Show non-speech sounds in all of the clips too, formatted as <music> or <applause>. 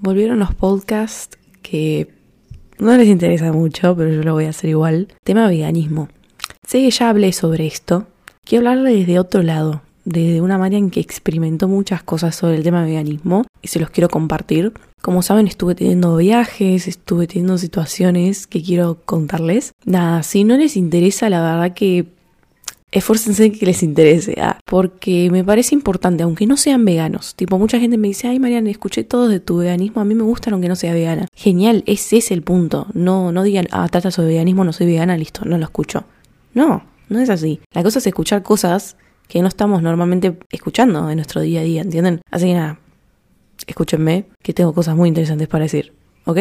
volvieron los podcasts que no les interesa mucho, pero yo lo voy a hacer igual. Tema veganismo. Sé que ya hablé sobre esto. Quiero hablarle desde otro lado, desde una manera en que experimentó muchas cosas sobre el tema veganismo y se los quiero compartir. Como saben, estuve teniendo viajes, estuve teniendo situaciones que quiero contarles. Nada, si no les interesa, la verdad que esfuércense en que les interese, ah, porque me parece importante, aunque no sean veganos. Tipo, mucha gente me dice, ay Mariana, escuché todo de tu veganismo, a mí me gustan aunque no sea vegana. Genial, ese es el punto. No, no digan, ah, trata sobre veganismo, no soy vegana, listo, no lo escucho. No, no es así. La cosa es escuchar cosas que no estamos normalmente escuchando en nuestro día a día, ¿entienden? Así que nada, escúchenme, que tengo cosas muy interesantes para decir, ¿ok?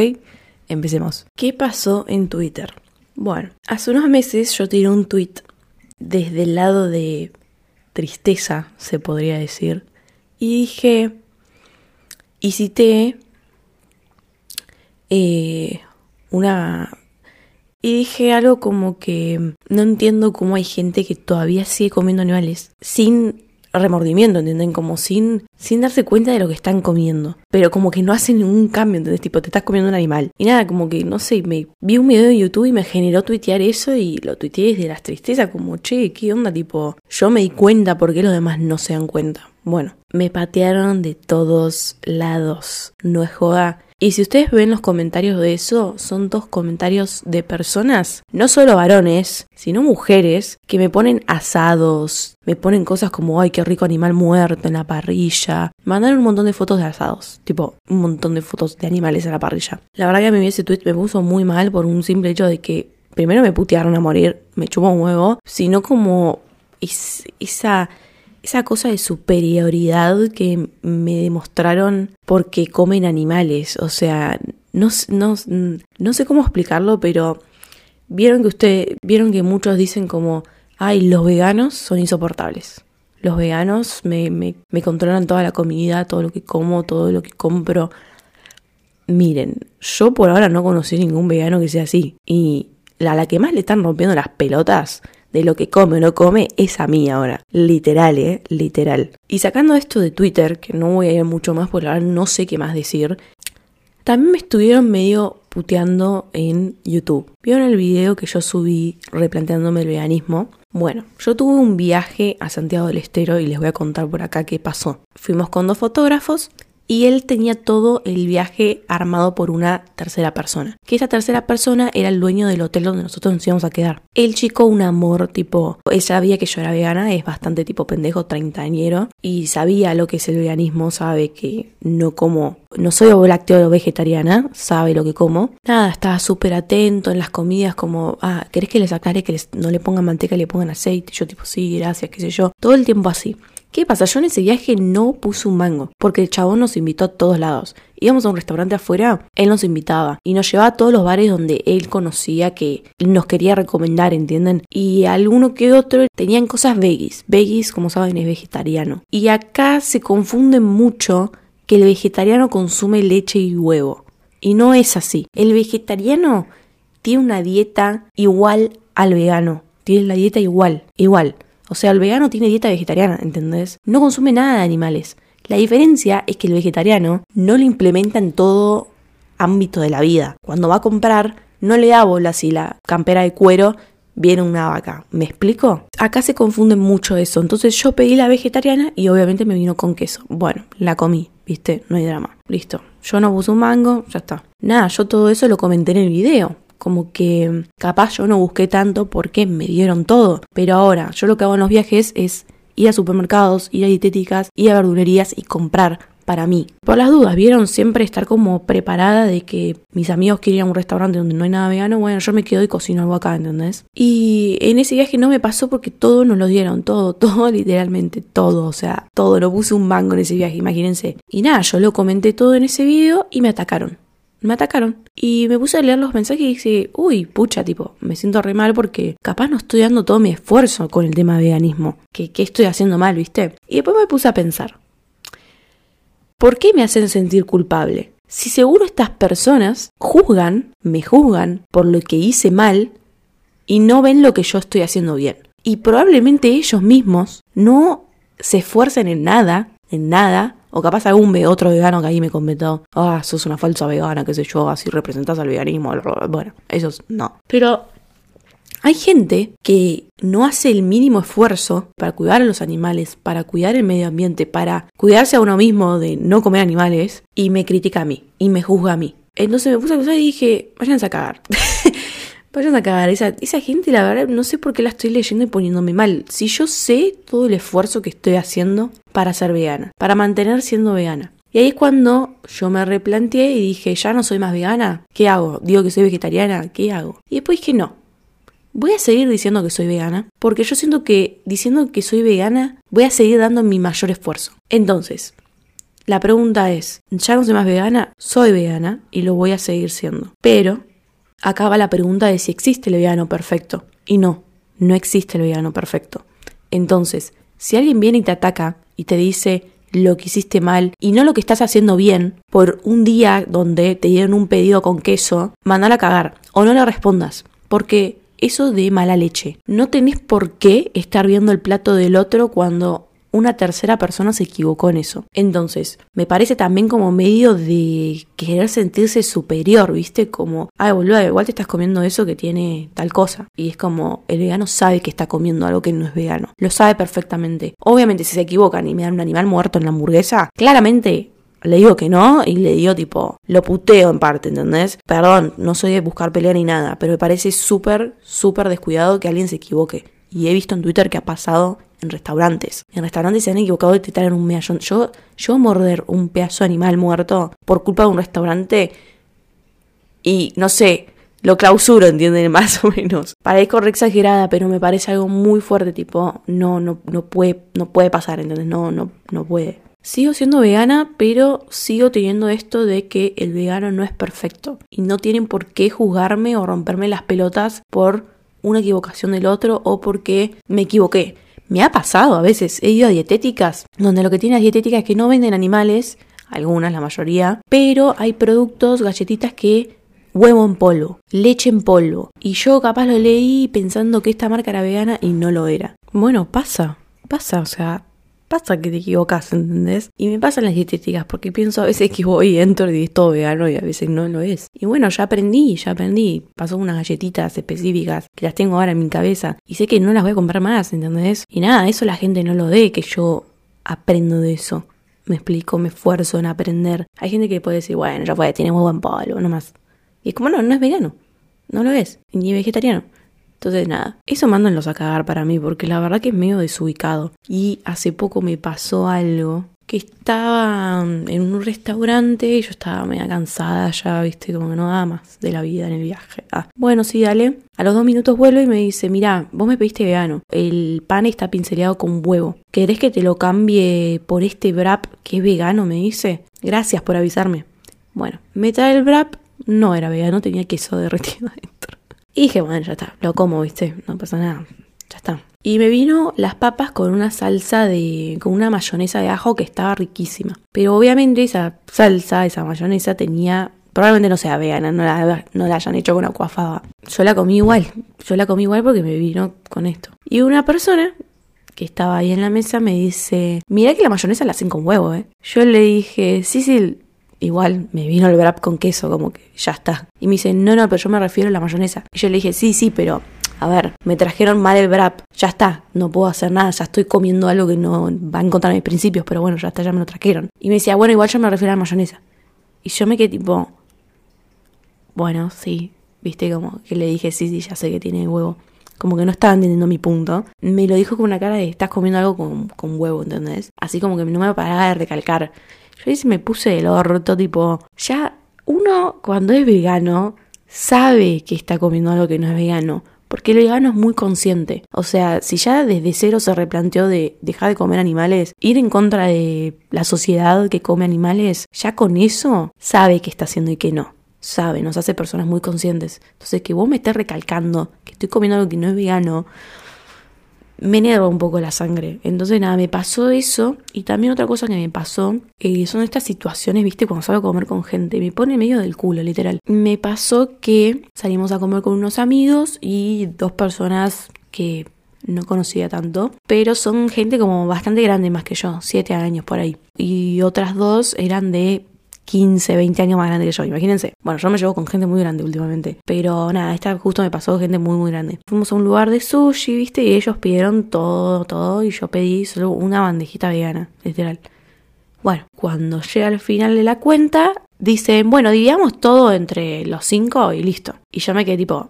Empecemos. ¿Qué pasó en Twitter? Bueno, hace unos meses yo tiré un tweet desde el lado de tristeza, se podría decir, y dije, y cité eh, una... Y dije algo como que no entiendo cómo hay gente que todavía sigue comiendo animales sin remordimiento, ¿entienden? Como sin, sin darse cuenta de lo que están comiendo. Pero como que no hacen ningún cambio, ¿entendés? Tipo, te estás comiendo un animal. Y nada, como que, no sé, me vi un video en YouTube y me generó tuitear eso y lo tuiteé desde las tristezas, como, che, ¿qué onda? Tipo, yo me di cuenta porque los demás no se dan cuenta. Bueno, me patearon de todos lados. No es joda. Y si ustedes ven los comentarios de eso, son dos comentarios de personas, no solo varones, sino mujeres, que me ponen asados, me ponen cosas como, ay, qué rico animal muerto en la parrilla. Mandaron un montón de fotos de asados, tipo, un montón de fotos de animales en la parrilla. La verdad que a mí ese tweet me puso muy mal por un simple hecho de que primero me putearon a morir, me chupó un huevo, sino como esa esa cosa de superioridad que me demostraron porque comen animales. O sea, no, no, no sé cómo explicarlo, pero vieron que usted, vieron que muchos dicen como, ay, los veganos son insoportables. Los veganos me, me, me controlan toda la comida, todo lo que como, todo lo que compro. Miren, yo por ahora no conocí ningún vegano que sea así. Y a la que más le están rompiendo las pelotas de lo que come o no come es a mí ahora. Literal, ¿eh? Literal. Y sacando esto de Twitter, que no voy a ir mucho más porque ahora no sé qué más decir, también me estuvieron medio puteando en YouTube. ¿Vieron el video que yo subí replanteándome el veganismo? Bueno, yo tuve un viaje a Santiago del Estero y les voy a contar por acá qué pasó. Fuimos con dos fotógrafos y él tenía todo el viaje armado por una tercera persona. Que esa tercera persona era el dueño del hotel donde nosotros nos íbamos a quedar. El chico, un amor, tipo, él sabía que yo era vegana, es bastante tipo pendejo, treintañero, y sabía lo que es el veganismo, sabe que no como, no soy o vegetariana, sabe lo que como. Nada, estaba súper atento en las comidas, como, ah, ¿querés que les aclare que no le pongan manteca y le pongan aceite? Yo tipo, sí, gracias, qué sé yo. Todo el tiempo así. ¿Qué pasa? Yo en ese viaje no puse un mango, porque el chabón nos invitó a todos lados. Íbamos a un restaurante afuera, él nos invitaba y nos llevaba a todos los bares donde él conocía que nos quería recomendar, ¿entienden? Y alguno que otro tenían cosas veggies. Veggies, como saben, es vegetariano. Y acá se confunde mucho que el vegetariano consume leche y huevo. Y no es así. El vegetariano tiene una dieta igual al vegano. Tiene la dieta igual, igual. O sea, el vegano tiene dieta vegetariana, ¿entendés? No consume nada de animales. La diferencia es que el vegetariano no lo implementa en todo ámbito de la vida. Cuando va a comprar, no le da bola si la campera de cuero viene una vaca. ¿Me explico? Acá se confunde mucho eso. Entonces yo pedí la vegetariana y obviamente me vino con queso. Bueno, la comí, ¿viste? No hay drama. Listo. Yo no puse un mango, ya está. Nada, yo todo eso lo comenté en el video como que capaz yo no busqué tanto porque me dieron todo. Pero ahora, yo lo que hago en los viajes es ir a supermercados, ir a dietéticas, ir a verdulerías y comprar para mí. Por las dudas, vieron siempre estar como preparada de que mis amigos quieren ir a un restaurante donde no hay nada vegano, bueno, yo me quedo y cocino algo acá, ¿entendés? Y en ese viaje no me pasó porque todo nos lo dieron, todo, <laughs> todo, literalmente todo, o sea, todo, lo puse un mango en ese viaje, imagínense. Y nada, yo lo comenté todo en ese video y me atacaron me atacaron. Y me puse a leer los mensajes y dije, uy, pucha, tipo, me siento re mal porque capaz no estoy dando todo mi esfuerzo con el tema veganismo. ¿Qué, qué estoy haciendo mal, viste? Y después me puse a pensar, ¿por qué me hacen sentir culpable? Si seguro estas personas juzgan, me juzgan por lo que hice mal y no ven lo que yo estoy haciendo bien. Y probablemente ellos mismos no se esfuercen en nada, en nada, O capaz algún otro vegano que ahí me comentó, ah, sos una falsa vegana, qué sé yo, así representas al veganismo. Bueno, esos no. Pero hay gente que no hace el mínimo esfuerzo para cuidar a los animales, para cuidar el medio ambiente, para cuidarse a uno mismo de no comer animales y me critica a mí y me juzga a mí. Entonces me puse a pensar y dije, váyanse a cagar. <laughs> Vayan a cagar. Esa, esa gente, la verdad, no sé por qué la estoy leyendo y poniéndome mal. Si yo sé todo el esfuerzo que estoy haciendo para ser vegana, para mantener siendo vegana. Y ahí es cuando yo me replanteé y dije, ya no soy más vegana. ¿Qué hago? Digo que soy vegetariana. ¿Qué hago? Y después dije, no. Voy a seguir diciendo que soy vegana, porque yo siento que diciendo que soy vegana, voy a seguir dando mi mayor esfuerzo. Entonces, la pregunta es, ¿ya no soy más vegana? Soy vegana y lo voy a seguir siendo. Pero acaba la pregunta de si existe el vegano perfecto. Y no, no existe el vegano perfecto. Entonces, si alguien viene y te ataca y te dice lo que hiciste mal y no lo que estás haciendo bien por un día donde te dieron un pedido con queso, mandala a cagar o no le respondas. Porque eso de mala leche. No tenés por qué estar viendo el plato del otro cuando una tercera persona se equivocó en eso. Entonces, me parece también como medio de querer sentirse superior, ¿viste? Como, ay, boludo, igual te estás comiendo eso que tiene tal cosa. Y es como, el vegano sabe que está comiendo algo que no es vegano. Lo sabe perfectamente. Obviamente, si se equivocan y me dan un animal muerto en la hamburguesa, claramente le digo que no y le digo tipo, lo puteo en parte, ¿entendés? Perdón, no soy de buscar pelea ni nada, pero me parece súper, súper descuidado que alguien se equivoque. Y he visto en Twitter que ha pasado en restaurantes. En restaurantes se han equivocado de te en un medallón. Yo, yo morder un pedazo de animal muerto por culpa de un restaurante y no sé, lo clausuro, ¿entienden? <laughs> Más o menos. Parezco re exagerada, pero me parece algo muy fuerte, tipo, no, no, no puede, no puede pasar, ¿entendés? No, no, no puede. Sigo siendo vegana, pero sigo teniendo esto de que el vegano no es perfecto. Y no tienen por qué juzgarme o romperme las pelotas por una equivocación del otro o porque me equivoqué. Me ha pasado a veces, he ido a dietéticas, donde lo que tiene las dietéticas es que no venden animales, algunas, la mayoría, pero hay productos, galletitas que huevo en polvo, leche en polvo. Y yo capaz lo leí pensando que esta marca era vegana y no lo era. Bueno, pasa, pasa, o sea, pasa que te equivocas, ¿entendés? Y me pasan las dietéticas porque pienso a veces que voy entro y es todo vegano y a veces no lo es. Y bueno, ya aprendí, ya aprendí. Pasó unas galletitas específicas que las tengo ahora en mi cabeza y sé que no las voy a comprar más, ¿entendés? Y nada, eso la gente no lo ve, que yo aprendo de eso. Me explico, me esfuerzo en aprender. Hay gente que puede decir, bueno, ya puede, tiene muy buen polvo, nomás. Y es como, no, no es vegano. No lo es. Ni vegetariano. Entonces nada, eso mándenlos a cagar para mí porque la verdad que es medio desubicado. Y hace poco me pasó algo que estaba en un restaurante y yo estaba media cansada ya, viste, como que no daba más de la vida en el viaje. Ah, bueno, sí, dale. A los dos minutos vuelvo y me dice, mira, vos me pediste vegano, el pan está pinceleado con huevo. ¿Querés que te lo cambie por este wrap que es vegano? Me dice. Gracias por avisarme. Bueno, me trae el wrap, no era vegano, tenía queso derretido <laughs> adentro. Y dije, bueno, ya está, lo como, viste, no pasa nada, ya está. Y me vino las papas con una salsa de. con una mayonesa de ajo que estaba riquísima. Pero obviamente esa salsa, esa mayonesa tenía. Probablemente no sea vegana, no la, no la hayan hecho con acuafaba. Yo la comí igual. Yo la comí igual porque me vino con esto. Y una persona que estaba ahí en la mesa me dice: Mira que la mayonesa la hacen con huevo, ¿eh? Yo le dije: Sí, sí, igual me vino el wrap con queso, como que ya está. Y me dice, no, no, pero yo me refiero a la mayonesa. Y yo le dije, sí, sí, pero a ver, me trajeron mal el wrap, ya está, no puedo hacer nada, ya estoy comiendo algo que no va en contra de mis principios, pero bueno, ya está, ya me lo trajeron. Y me decía, bueno, igual yo me refiero a la mayonesa. Y yo me quedé tipo, bueno, sí, viste, como que le dije, sí, sí, ya sé que tiene huevo. Como que no estaba entendiendo mi punto. Me lo dijo con una cara de, estás comiendo algo con, con huevo, ¿entendés? Así como que no me paraba de recalcar. Yo ahí me puse el orto, tipo, ya uno cuando es vegano sabe que está comiendo algo que no es vegano. Porque el vegano es muy consciente. O sea, si ya desde cero se replanteó de dejar de comer animales, ir en contra de la sociedad que come animales, ya con eso sabe qué está haciendo y qué no. Sabe, nos hace personas muy conscientes. Entonces, que vos me estés recalcando que estoy comiendo algo que no es vegano, me enerva un poco la sangre. Entonces, nada, me pasó eso. Y también otra cosa que me pasó eh, son estas situaciones, viste, cuando salgo a comer con gente. Me pone medio del culo, literal. Me pasó que salimos a comer con unos amigos y dos personas que no conocía tanto, pero son gente como bastante grande más que yo, 7 años por ahí. Y otras dos eran de 15, 20 años más grande que yo, imagínense. Bueno, yo me llevo con gente muy grande últimamente, pero nada, esta justo me pasó gente muy, muy grande. Fuimos a un lugar de sushi, viste, y ellos pidieron todo, todo, y yo pedí solo una bandejita vegana, literal. Bueno, cuando llega al final de la cuenta, dicen, bueno, dividamos todo entre los cinco y listo. Y yo me quedé tipo,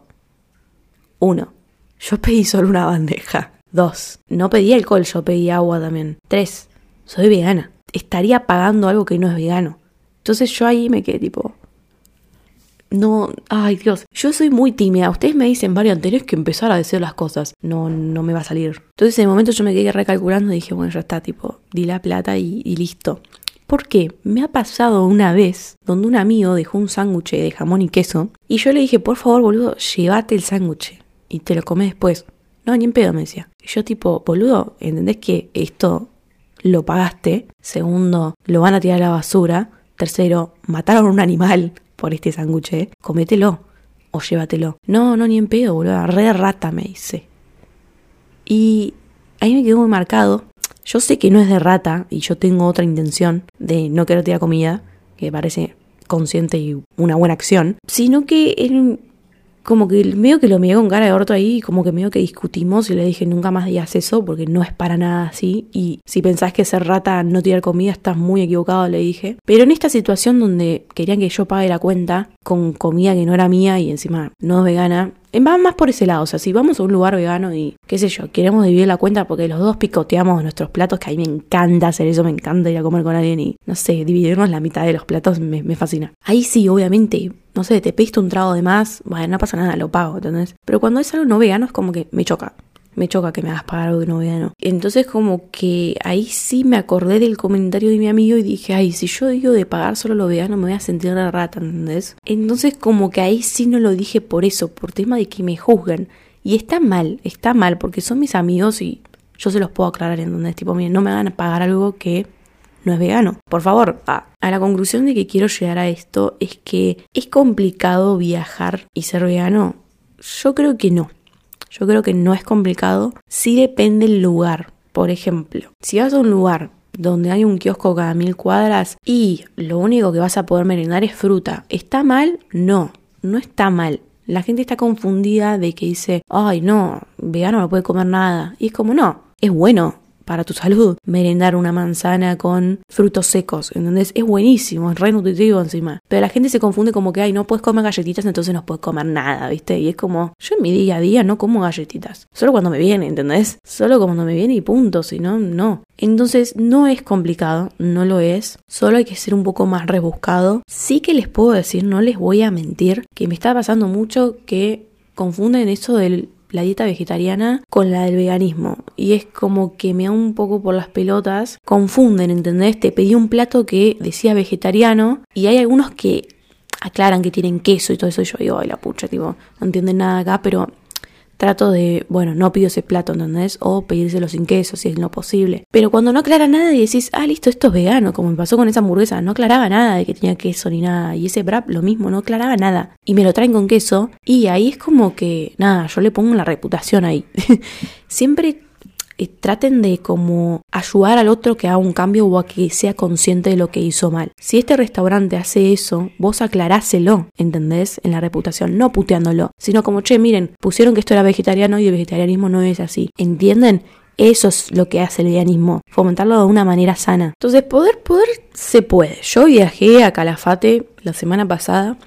uno, yo pedí solo una bandeja. Dos, no pedí alcohol, yo pedí agua también. Tres, soy vegana. Estaría pagando algo que no es vegano. Entonces yo ahí me quedé tipo, no, ay Dios, yo soy muy tímida. Ustedes me dicen, varios tenés que empezar a decir las cosas. No, no me va a salir. Entonces en el momento yo me quedé recalculando y dije, bueno, ya está, tipo, di la plata y, y listo. ¿Por qué? Me ha pasado una vez donde un amigo dejó un sándwich de jamón y queso y yo le dije, por favor, boludo, llévate el sándwich y te lo comes después. No, ni en pedo, me decía. Y yo tipo, boludo, ¿entendés que esto lo pagaste? Segundo, lo van a tirar a la basura. Tercero, mataron a un animal por este sándwich, ¿eh? comételo o llévatelo. No, no, ni en pedo, boludo, re rata, me dice. Y ahí me quedó muy marcado. Yo sé que no es de rata y yo tengo otra intención de no querer tirar comida, que parece consciente y una buena acción, sino que él como que medio que lo miré con cara de orto ahí, como que medio que discutimos y le dije nunca más digas eso porque no es para nada así. Y si pensás que ser rata no tirar comida, estás muy equivocado, le dije. Pero en esta situación donde querían que yo pague la cuenta con comida que no era mía y encima no es vegana, Va más por ese lado, o sea, si vamos a un lugar vegano y qué sé yo, queremos dividir la cuenta porque los dos picoteamos nuestros platos, que a mí me encanta hacer eso, me encanta ir a comer con alguien y, no sé, dividirnos la mitad de los platos me, me fascina. Ahí sí, obviamente, no sé, te pediste un trago de más, bueno, no pasa nada, lo pago, ¿entendés? Pero cuando es algo no vegano es como que me choca me choca que me hagas pagar algo que no vegano. Entonces como que ahí sí me acordé del comentario de mi amigo y dije, ay, si yo digo de pagar solo lo vegano me voy a sentir la rata, ¿entendés? Entonces como que ahí sí no lo dije por eso, por tema de que me juzgan. Y está mal, está mal, porque son mis amigos y yo se los puedo aclarar, ¿entendés? Tipo, miren, no me van a pagar algo que no es vegano. Por favor, a la conclusión de que quiero llegar a esto es que es complicado viajar y ser vegano. Yo creo que no. Yo creo que no es complicado. Sí depende el lugar. Por ejemplo, si vas a un lugar donde hay un kiosco cada mil cuadras y lo único que vas a poder merendar es fruta, ¿está mal? No, no está mal. La gente está confundida de que dice, ay no, vegano no puede comer nada. Y es como, no, es bueno para tu salud merendar una manzana con frutos secos, ¿entendés? Es buenísimo, es re nutritivo encima. Pero la gente se confunde como que, ay, no puedes comer galletitas, entonces no puedes comer nada, ¿viste? Y es como, yo en mi día a día no como galletitas. Solo cuando me viene, ¿entendés? Solo cuando me viene y punto, si no, no. Entonces no es complicado, no lo es, solo hay que ser un poco más rebuscado. Sí que les puedo decir, no les voy a mentir, que me está pasando mucho que confunden eso del la dieta vegetariana con la del veganismo. Y es como que me da un poco por las pelotas. Confunden, ¿entendés? Te pedí un plato que decía vegetariano y hay algunos que aclaran que tienen queso y todo eso. Y yo digo, ay, la pucha, tipo, no entienden nada acá, pero trato de, bueno, no pido ese plato, ¿entendés? O pedírselo sin queso, si es lo posible. Pero cuando no aclara nada y decís, ah, listo, esto es vegano, como me pasó con esa hamburguesa, no aclaraba nada de que tenía queso ni nada. Y ese wrap lo mismo, no aclaraba nada. Y me lo traen con queso. Y ahí es como que, nada, yo le pongo la reputación ahí. <laughs> Siempre traten de como ayudar al otro que haga un cambio o a que sea consciente de lo que hizo mal. Si este restaurante hace eso, vos aclaráselo, ¿entendés? En la reputación, no puteándolo, sino como, che, miren, pusieron que esto era vegetariano y el vegetarianismo no es así. ¿Entienden? Eso es lo que hace el veganismo, fomentarlo de una manera sana. Entonces, poder, poder, se puede. Yo viajé a Calafate la semana pasada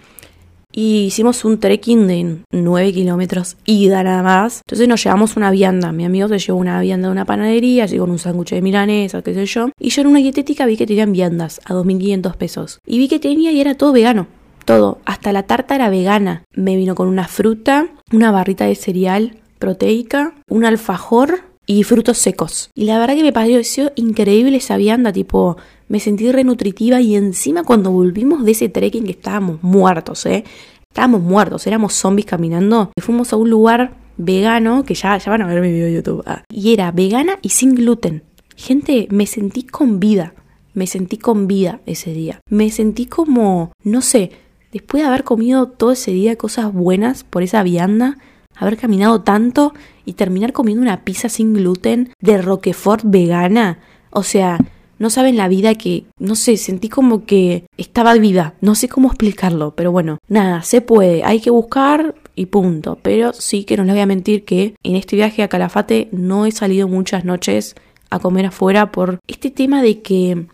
y hicimos un trekking de 9 kilómetros ida nada más. Entonces nos llevamos una vianda. Mi amigo se llevó una vianda de una panadería, con un sándwich de milanesa, qué sé yo. Y yo en una dietética vi que tenían viandas a 2.500 pesos. Y vi que tenía y era todo vegano. Todo. Hasta la tarta era vegana. Me vino con una fruta, una barrita de cereal proteica, un alfajor y frutos secos. Y la verdad que me pareció increíble esa vianda, tipo, me sentí renutritiva y encima cuando volvimos de ese trekking que estábamos muertos, ¿eh? Estábamos muertos, éramos zombies caminando. Fuimos a un lugar vegano, que ya, ya van a ver mi video de YouTube. Ah, y era vegana y sin gluten. Gente, me sentí con vida. Me sentí con vida ese día. Me sentí como, no sé, después de haber comido todo ese día cosas buenas por esa vianda, haber caminado tanto y terminar comiendo una pizza sin gluten de Roquefort vegana. O sea, no saben la vida que, no sé, sentí como que estaba viva. No sé cómo explicarlo, pero bueno, nada, se puede. Hay que buscar y punto. Pero sí que no les voy a mentir que en este viaje a Calafate no he salido muchas noches a comer afuera por este tema de que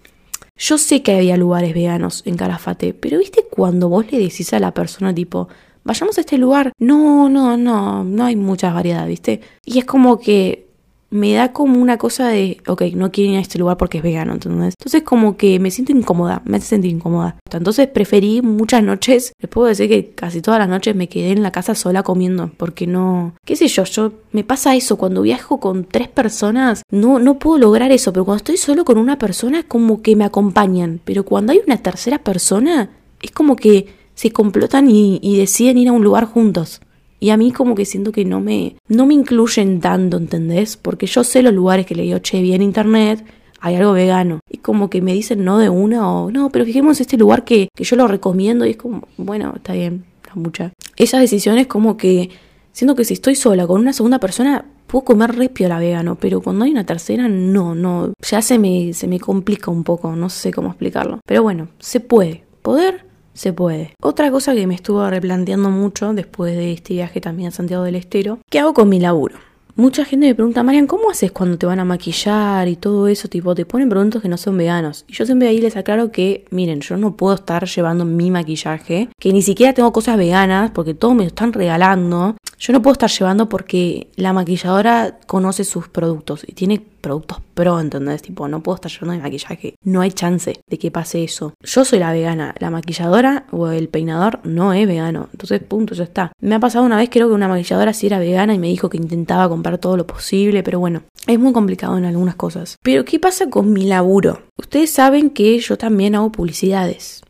yo sé que había lugares veganos en Calafate, pero viste cuando vos le decís a la persona tipo, vayamos a este lugar, no, no, no, no hay mucha variedad, viste. Y es como que me da como una cosa de, ok, no quiero ir a este lugar porque es vegano, ¿entendés? Entonces como que me siento incómoda, me hace sentir incómoda. Entonces preferí muchas noches, les puedo decir que casi todas las noches me quedé en la casa sola comiendo, porque no, qué sé yo, yo, me pasa eso, cuando viajo con tres personas, no, no puedo lograr eso, pero cuando estoy solo con una persona, como que me acompañan, pero cuando hay una tercera persona, es como que se complotan y, y deciden ir a un lugar juntos. Y a mí como que siento que no me, no me incluyen tanto, ¿entendés? Porque yo sé los lugares que le digo, che, vi en internet, hay algo vegano. Y como que me dicen no de una o no, pero fijemos este lugar que, que yo lo recomiendo y es como, bueno, está bien, mucha. Esas decisiones como que siento que si estoy sola con una segunda persona puedo comer repio la vegano, pero cuando hay una tercera no, no, ya se me, se me complica un poco, no sé cómo explicarlo. Pero bueno, se puede. Poder se puede. Otra cosa que me estuvo replanteando mucho después de este viaje también a Santiago del Estero, ¿qué hago con mi laburo? Mucha gente me pregunta, Marian, ¿cómo haces cuando te van a maquillar y todo eso? Tipo, te ponen productos que no son veganos. Y yo siempre ahí les aclaro que, miren, yo no puedo estar llevando mi maquillaje, que ni siquiera tengo cosas veganas, porque todos me lo están regalando. Yo no puedo estar llevando porque la maquilladora conoce sus productos y tiene productos pro, ¿entendés? Tipo, no puedo estar llevando mi maquillaje. No hay chance de que pase eso. Yo soy la vegana, la maquilladora o el peinador no es vegano. Entonces, punto, ya está. Me ha pasado una vez, creo que una maquilladora sí era vegana y me dijo que intentaba comprar todo lo posible, pero bueno, es muy complicado en algunas cosas. Pero, ¿qué pasa con mi laburo? Ustedes saben que yo también hago publicidades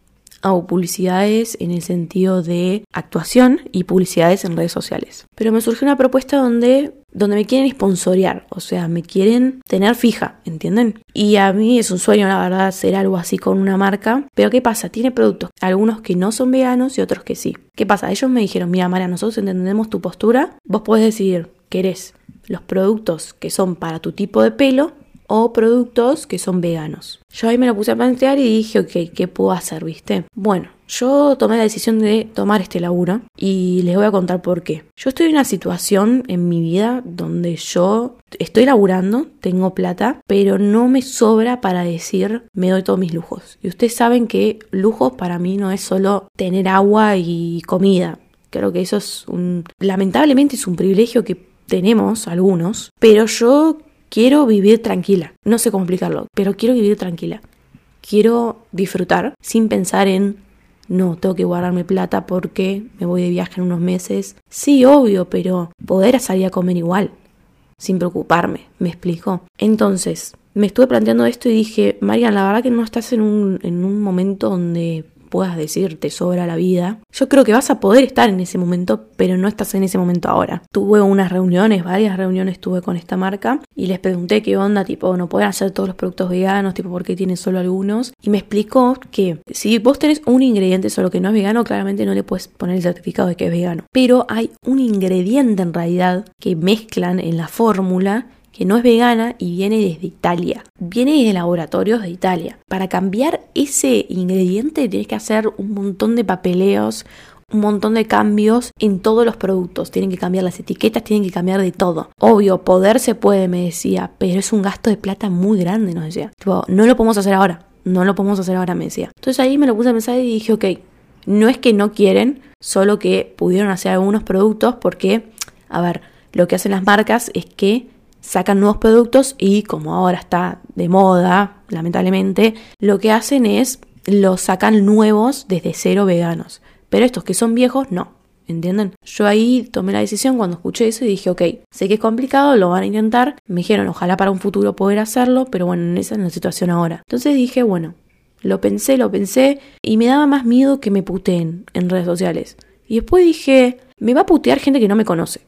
hago publicidades en el sentido de actuación y publicidades en redes sociales. Pero me surgió una propuesta donde donde me quieren sponsorear, o sea, me quieren tener fija, ¿entienden? Y a mí es un sueño, la verdad, hacer algo así con una marca. Pero ¿qué pasa? Tiene productos, algunos que no son veganos y otros que sí. ¿Qué pasa? Ellos me dijeron, mira, Mara, nosotros entendemos tu postura, vos podés decidir, ¿querés los productos que son para tu tipo de pelo o productos que son veganos. Yo ahí me lo puse a plantear y dije, ok, ¿qué puedo hacer, viste? Bueno, yo tomé la decisión de tomar este laburo y les voy a contar por qué. Yo estoy en una situación en mi vida donde yo estoy laburando, tengo plata, pero no me sobra para decir me doy todos mis lujos. Y ustedes saben que lujos para mí no es solo tener agua y comida. Creo que eso es un... lamentablemente es un privilegio que tenemos algunos, pero yo quiero vivir tranquila. No sé cómo explicarlo, pero quiero vivir tranquila. Quiero disfrutar sin pensar en, no, tengo que guardarme plata porque me voy de viaje en unos meses. Sí, obvio, pero poder salir a comer igual, sin preocuparme, me explico. Entonces, me estuve planteando esto y dije, Marian, la verdad que no estás en un, en un momento donde puedas decir te sobra la vida, yo creo que vas a poder estar en ese momento, pero no estás en ese momento ahora. Tuve unas reuniones, varias reuniones tuve con esta marca y les pregunté qué onda, tipo, no pueden hacer todos los productos veganos, tipo, ¿por qué tienen solo algunos? Y me explicó que si vos tenés un ingrediente solo que no es vegano, claramente no le puedes poner el certificado de que es vegano. Pero hay un ingrediente en realidad que mezclan en la fórmula que no es vegana y viene desde Italia. Viene de laboratorios de Italia. Para cambiar ese ingrediente tienes que hacer un montón de papeleos, un montón de cambios en todos los productos. Tienen que cambiar las etiquetas, tienen que cambiar de todo. Obvio, poder se puede, me decía, pero es un gasto de plata muy grande, nos decía. no lo podemos hacer ahora. No lo podemos hacer ahora, me decía. Entonces ahí me lo puse a pensar y dije, ok, no es que no quieren, solo que pudieron hacer algunos productos porque, a ver, lo que hacen las marcas es que sacan nuevos productos y como ahora está de moda, lamentablemente, lo que hacen es los sacan nuevos desde cero veganos. Pero estos que son viejos, no. ¿Entienden? Yo ahí tomé la decisión cuando escuché eso y dije, ok, sé que es complicado, lo van a intentar. Me dijeron, ojalá para un futuro poder hacerlo, pero bueno, esa es la situación ahora. Entonces dije, bueno, lo pensé, lo pensé y me daba más miedo que me puteen en redes sociales. Y después dije, me va a putear gente que no me conoce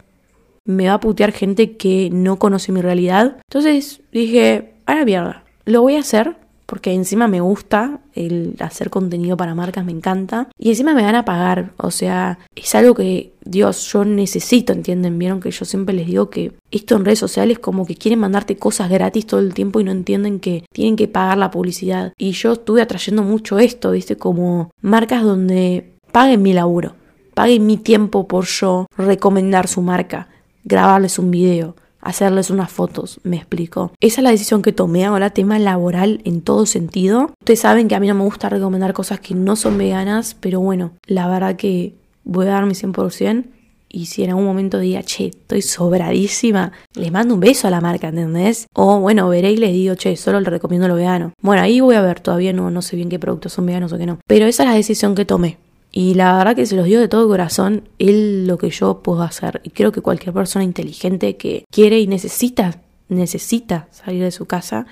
me va a putear gente que no conoce mi realidad. Entonces dije, a la lo voy a hacer porque encima me gusta el hacer contenido para marcas, me encanta. Y encima me van a pagar, o sea, es algo que, Dios, yo necesito, ¿entienden? Vieron que yo siempre les digo que esto en redes sociales como que quieren mandarte cosas gratis todo el tiempo y no entienden que tienen que pagar la publicidad. Y yo estuve atrayendo mucho esto, ¿viste? Como marcas donde paguen mi laburo, paguen mi tiempo por yo recomendar su marca, grabarles un video hacerles unas fotos, me explico. Esa es la decisión que tomé ahora, tema laboral en todo sentido. Ustedes saben que a mí no me gusta recomendar cosas que no son veganas, pero bueno, la verdad que voy a dar mi 100%. Y si en algún momento diga, che, estoy sobradísima, les mando un beso a la marca, ¿entendés? O bueno, veré y les digo, che, solo le recomiendo lo vegano. Bueno, ahí voy a ver, todavía no, no sé bien qué productos son veganos o qué no. Pero esa es la decisión que tomé. Y la verdad que se los dio de todo corazón él lo que yo puedo hacer. Y creo que cualquier persona inteligente que quiere y necesita, necesita salir de su casa,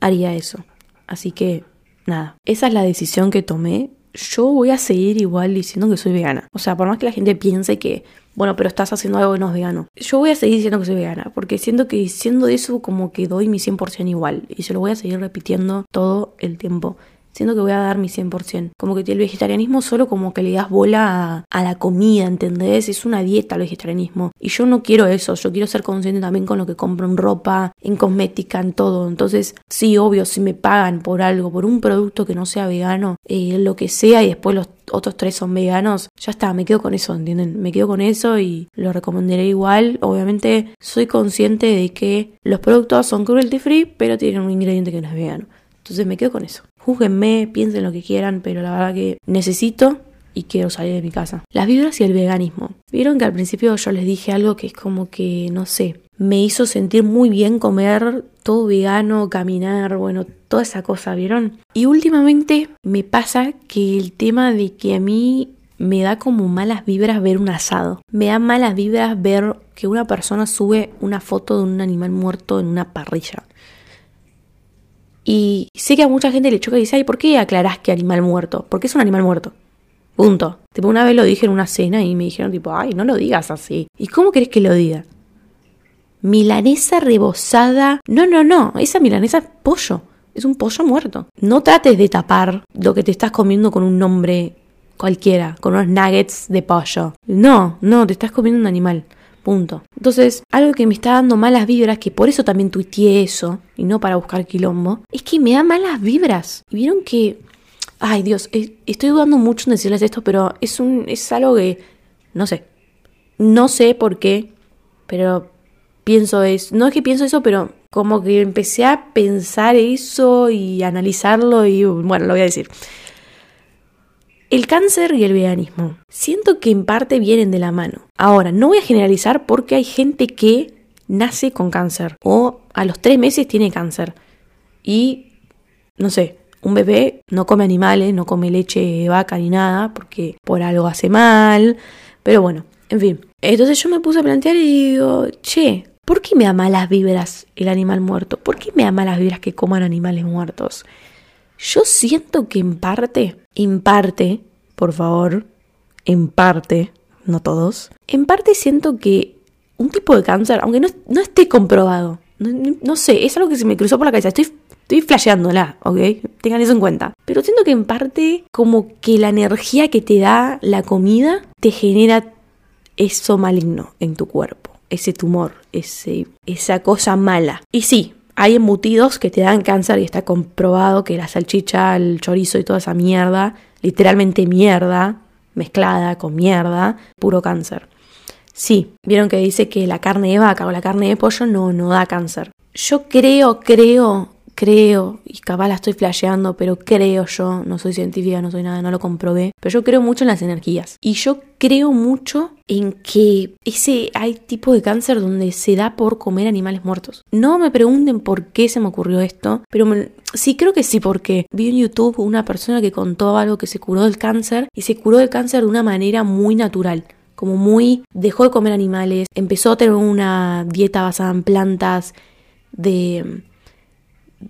haría eso. Así que, nada, esa es la decisión que tomé. Yo voy a seguir igual diciendo que soy vegana. O sea, por más que la gente piense que, bueno, pero estás haciendo algo que no es vegano. Yo voy a seguir diciendo que soy vegana, porque siento que diciendo eso como que doy mi 100% igual. Y se lo voy a seguir repitiendo todo el tiempo siento que voy a dar mi 100%. Como que el vegetarianismo solo como que le das bola a, la comida, ¿entendés? Es una dieta el vegetarianismo. Y yo no quiero eso, yo quiero ser consciente también con lo que compro en ropa, en cosmética, en todo. Entonces, sí, obvio, si me pagan por algo, por un producto que no sea vegano, eh, lo que sea, y después los otros tres son veganos, ya está, me quedo con eso, ¿entienden? Me quedo con eso y lo recomendaré igual. Obviamente soy consciente de que los productos son cruelty free, pero tienen un ingrediente que no es vegano. Entonces me quedo con eso. Júguenme, piensen lo que quieran, pero la verdad que necesito y quiero salir de mi casa. Las vibras y el veganismo. Vieron que al principio yo les dije algo que es como que, no sé, me hizo sentir muy bien comer todo vegano, caminar, bueno, toda esa cosa, ¿vieron? Y últimamente me pasa que el tema de que a mí me da como malas vibras ver un asado. Me da malas vibras ver que una persona sube una foto de un animal muerto en una parrilla. Y sé que a mucha gente le choca y dice, ay, ¿por qué aclarás que animal muerto? Porque es un animal muerto. Punto. Tipo, una vez lo dije en una cena y me dijeron, tipo, ay, no lo digas así. ¿Y cómo querés que lo diga? Milanesa rebozada. No, no, no. Esa milanesa es pollo. Es un pollo muerto. No trates de tapar lo que te estás comiendo con un nombre cualquiera, con unos nuggets de pollo. No, no, te estás comiendo un animal. Punto. Entonces, algo que me está dando malas vibras, que por eso también tuiteé eso, y no para buscar quilombo, es que me da malas vibras. Y vieron que. Ay, Dios, eh, estoy dudando mucho en decirles esto, pero es un. es algo que. no sé. No sé por qué. Pero pienso es. No es que pienso eso, pero como que empecé a pensar eso y analizarlo y bueno, lo voy a decir. El cáncer y el veganismo. Siento que en parte vienen de la mano. Ahora, no voy a generalizar porque hay gente que nace con cáncer o a los tres meses tiene cáncer. Y, no sé, un bebé no come animales, no come leche de vaca ni nada porque por algo hace mal. Pero bueno, en fin. Entonces yo me puse a plantear y digo, che, ¿por qué me da malas vibras el animal muerto? ¿Por qué me da malas vibras que coman animales muertos? Yo siento que en parte, en parte, por favor, en parte, no todos, en parte siento que un tipo de cáncer, aunque no, no esté comprobado, no, sé, es algo que se me cruzó por la cabeza, estoy, estoy flasheándola, ¿ok? Tengan eso en cuenta. Pero siento que en parte como que la energía que te da la comida te genera eso maligno en tu cuerpo, ese tumor, ese, esa cosa mala. Y sí, hay embutidos que te dan cáncer y está comprobado que la salchicha, el chorizo y toda esa mierda, literalmente mierda, mezclada con mierda, puro cáncer. Sí, vieron que dice que la carne de vaca o la carne de pollo no, no da cáncer. Yo creo, creo creo, y capaz la estoy flasheando, pero creo yo, no soy científica, no soy nada, no lo comprobé, pero yo creo mucho en las energías. Y yo creo mucho en que ese hay tipo de cáncer donde se da por comer animales muertos. No me pregunten por qué se me ocurrió esto, pero sí creo que sí, porque vi en YouTube una persona que contó algo que se curó del cáncer y se curó del cáncer de una manera muy natural como muy dejó de comer animales, empezó a tener una dieta basada en plantas, de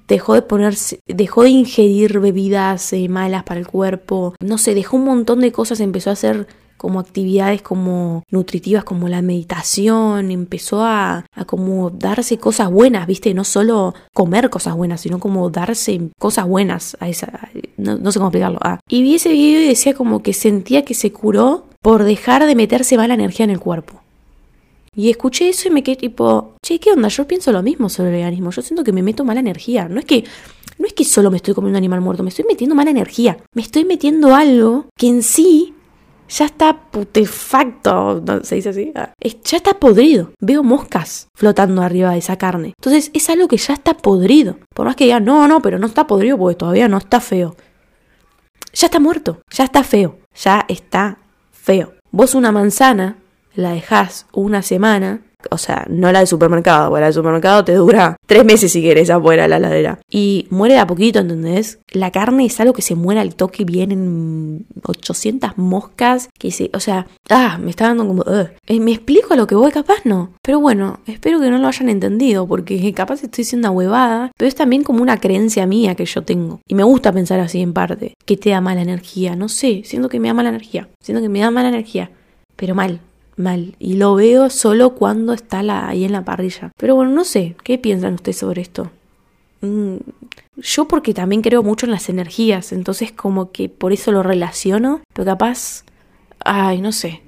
dejó de ponerse, dejó de ingerir bebidas eh, malas para el cuerpo, no sé, dejó un montón de cosas, empezó a hacer como actividades como nutritivas como la meditación, empezó a, a como darse cosas buenas, viste, no solo comer cosas buenas, sino como darse cosas buenas a esa, no, sé cómo explicarlo. Ah. Y vi ese video y decía como que sentía que se curó por dejar de meterse mala energía en el cuerpo. Y escuché eso y me quedé tipo, che, ¿qué onda? Yo pienso lo mismo sobre el veganismo. Yo siento que me meto mala energía. No es que, no es que solo me estoy comiendo un animal muerto, me estoy metiendo mala energía. Me estoy metiendo algo que en sí ya está putefacto. ¿se dice así? Ah, ya está podrido. Veo moscas flotando arriba de esa carne. Entonces es algo que ya está podrido. Por más que digan, no, no, pero no está podrido porque todavía no está feo. Ya está muerto, ya está feo, ya está feo. Vos una manzana la dejas una semana o sea, no la de supermercado, porque la de supermercado te dura tres meses si quieres afuera la ladera. Y muere de a poquito, ¿entendés? La carne es algo que se muere al toque, vienen 800 moscas que se, o sea, ah, me está dando como, eh, me explico a lo que voy, capaz no. Pero bueno, espero que no lo hayan entendido, porque capaz estoy siendo huevada, pero es también como una creencia mía que yo tengo. Y me gusta pensar así en parte, que te da mala energía, no sé, siento que me da mala energía, siento que me da mala energía, pero mal, mal. Y lo veo solo cuando está la, ahí en la parrilla. Pero bueno, no sé, ¿qué piensan ustedes sobre esto? Mm, yo porque también creo mucho en las energías, entonces como que por eso lo relaciono, pero capaz, ay, no sé,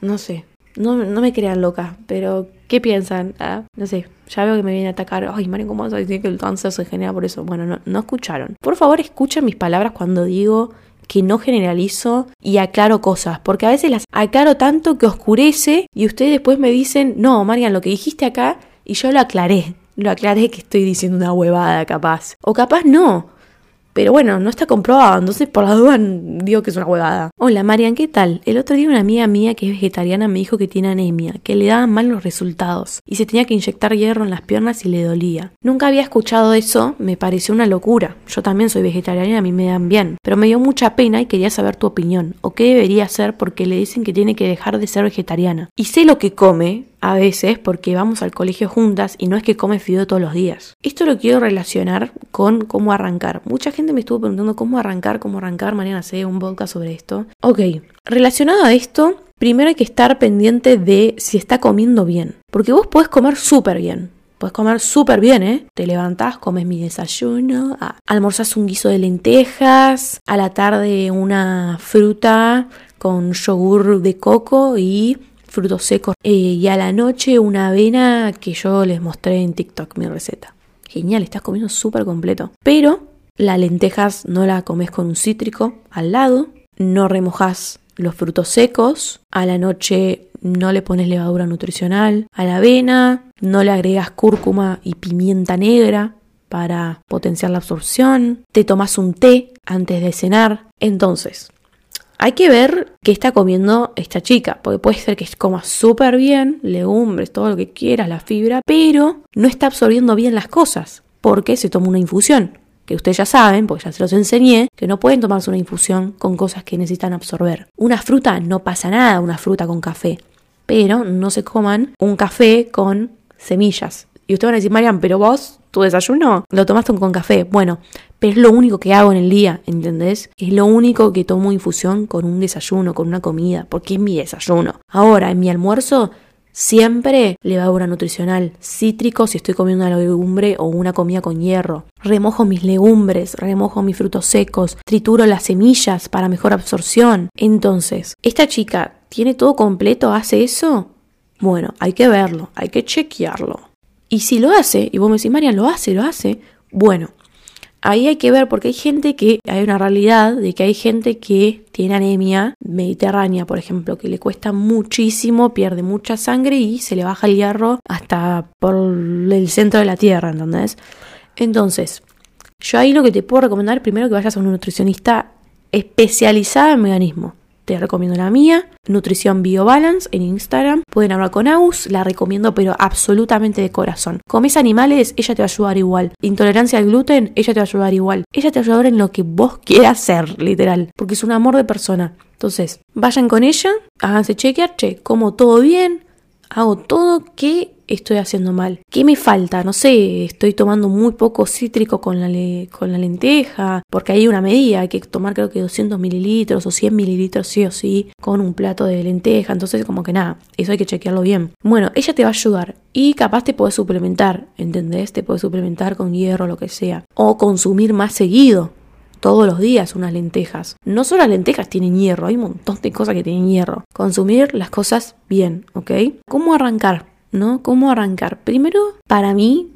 no sé, no, no me crean loca, pero ¿qué piensan? Ah, no sé, ya veo que me viene a atacar, ay, Mario, ¿cómo vas a decir que el cáncer se genera por eso? Bueno, no, no escucharon. Por favor, escuchen mis palabras cuando digo que no generalizo y aclaro cosas, porque a veces las aclaro tanto que oscurece y ustedes después me dicen, no, Marian, lo que dijiste acá y yo lo aclaré, lo aclaré que estoy diciendo una huevada capaz, o capaz no, pero bueno, no está comprobado, entonces por la duda digo que es una huevada. Hola Marian, ¿qué tal? El otro día una amiga mía que es vegetariana me dijo que tiene anemia, que le daban mal los resultados y se tenía que inyectar hierro en las piernas y le dolía. Nunca había escuchado eso, me pareció una locura. Yo también soy vegetariana y a mí me dan bien, pero me dio mucha pena y quería saber tu opinión, o qué debería hacer porque le dicen que tiene que dejar de ser vegetariana. Y sé lo que come, a veces porque vamos al colegio juntas y no es que come fideo todos los días. Esto lo quiero relacionar con cómo arrancar. Mucha gente me estuvo preguntando cómo arrancar, cómo arrancar, mañana sé un podcast sobre esto. Ok, relacionado a esto, primero hay que estar pendiente de si está comiendo bien, porque vos podés comer súper bien. Puedes comer súper bien, ¿eh? Te levantás, comes mi desayuno, ah, almorzás un guiso de lentejas, a la tarde una fruta con yogur de coco y frutos secos eh, y a la noche una avena que yo les mostré en TikTok mi receta. Genial, estás comiendo súper completo. Pero las lentejas no la comes con un cítrico al lado, no remojas los frutos secos, a la noche no le pones levadura nutricional, a la avena no le agregas cúrcuma y pimienta negra para potenciar la absorción, te tomas un té antes de cenar. Entonces, hay que ver qué está comiendo esta chica, porque puede ser que coma súper bien, legumbres, todo lo que quieras, la fibra, pero no está absorbiendo bien las cosas, porque se toma una infusión. Que ustedes ya saben, porque ya se los enseñé, que no pueden tomarse una infusión con cosas que necesitan absorber. Una fruta no pasa nada, una fruta con café, pero no se coman un café con semillas. Y ustedes van a decir, Marian, pero vos, tu desayuno, lo tomaste con café. Bueno, pero es lo único que hago en el día, ¿entendés? Es lo único que tomo infusión con un desayuno, con una comida, porque es mi desayuno. Ahora, en mi almuerzo, Siempre levadura nutricional, cítrico si estoy comiendo una legumbre o una comida con hierro. Remojo mis legumbres, remojo mis frutos secos, trituro las semillas para mejor absorción. Entonces, ¿esta chica tiene todo completo? ¿Hace eso? Bueno, hay que verlo, hay que chequearlo. Y si lo hace, y vos me decís, María, lo hace, lo hace, bueno, Ahí hay que ver porque hay gente que, hay una realidad de que hay gente que tiene anemia mediterránea, por ejemplo, que le cuesta muchísimo, pierde mucha sangre y se le baja el hierro hasta por el centro de la tierra, ¿entendés? Entonces, yo ahí lo que te puedo recomendar primero que vayas a un nutricionista especializado en veganismo. Te recomiendo la mía, Nutrición BioBalance en Instagram. Pueden hablar con Aus, la recomiendo pero absolutamente de corazón. Comes animales, ella te va a ayudar igual. Intolerancia al gluten, ella te va a ayudar igual. Ella te va a ayudar en lo que vos quieras ser, literal. Porque es un amor de persona. Entonces, vayan con ella, háganse chequear, che, como todo bien, hago todo que estoy haciendo mal. ¿Qué me falta? No sé, estoy tomando muy poco cítrico con la, con la lenteja, porque hay una medida, hay que tomar creo que 200 mililitros o 100 mililitros sí o sí con un plato de lenteja, entonces como que nada, eso hay que chequearlo bien. Bueno, ella te va a ayudar y capaz te puedes suplementar, ¿entendés? Te puedes suplementar con hierro, lo que sea, o consumir más seguido todos los días unas lentejas. No solo las lentejas tienen hierro, hay un montón de cosas que tienen hierro. Consumir las cosas bien, ¿ok? ¿Cómo arrancar? ¿No? ¿Cómo arrancar? Primero, para mí,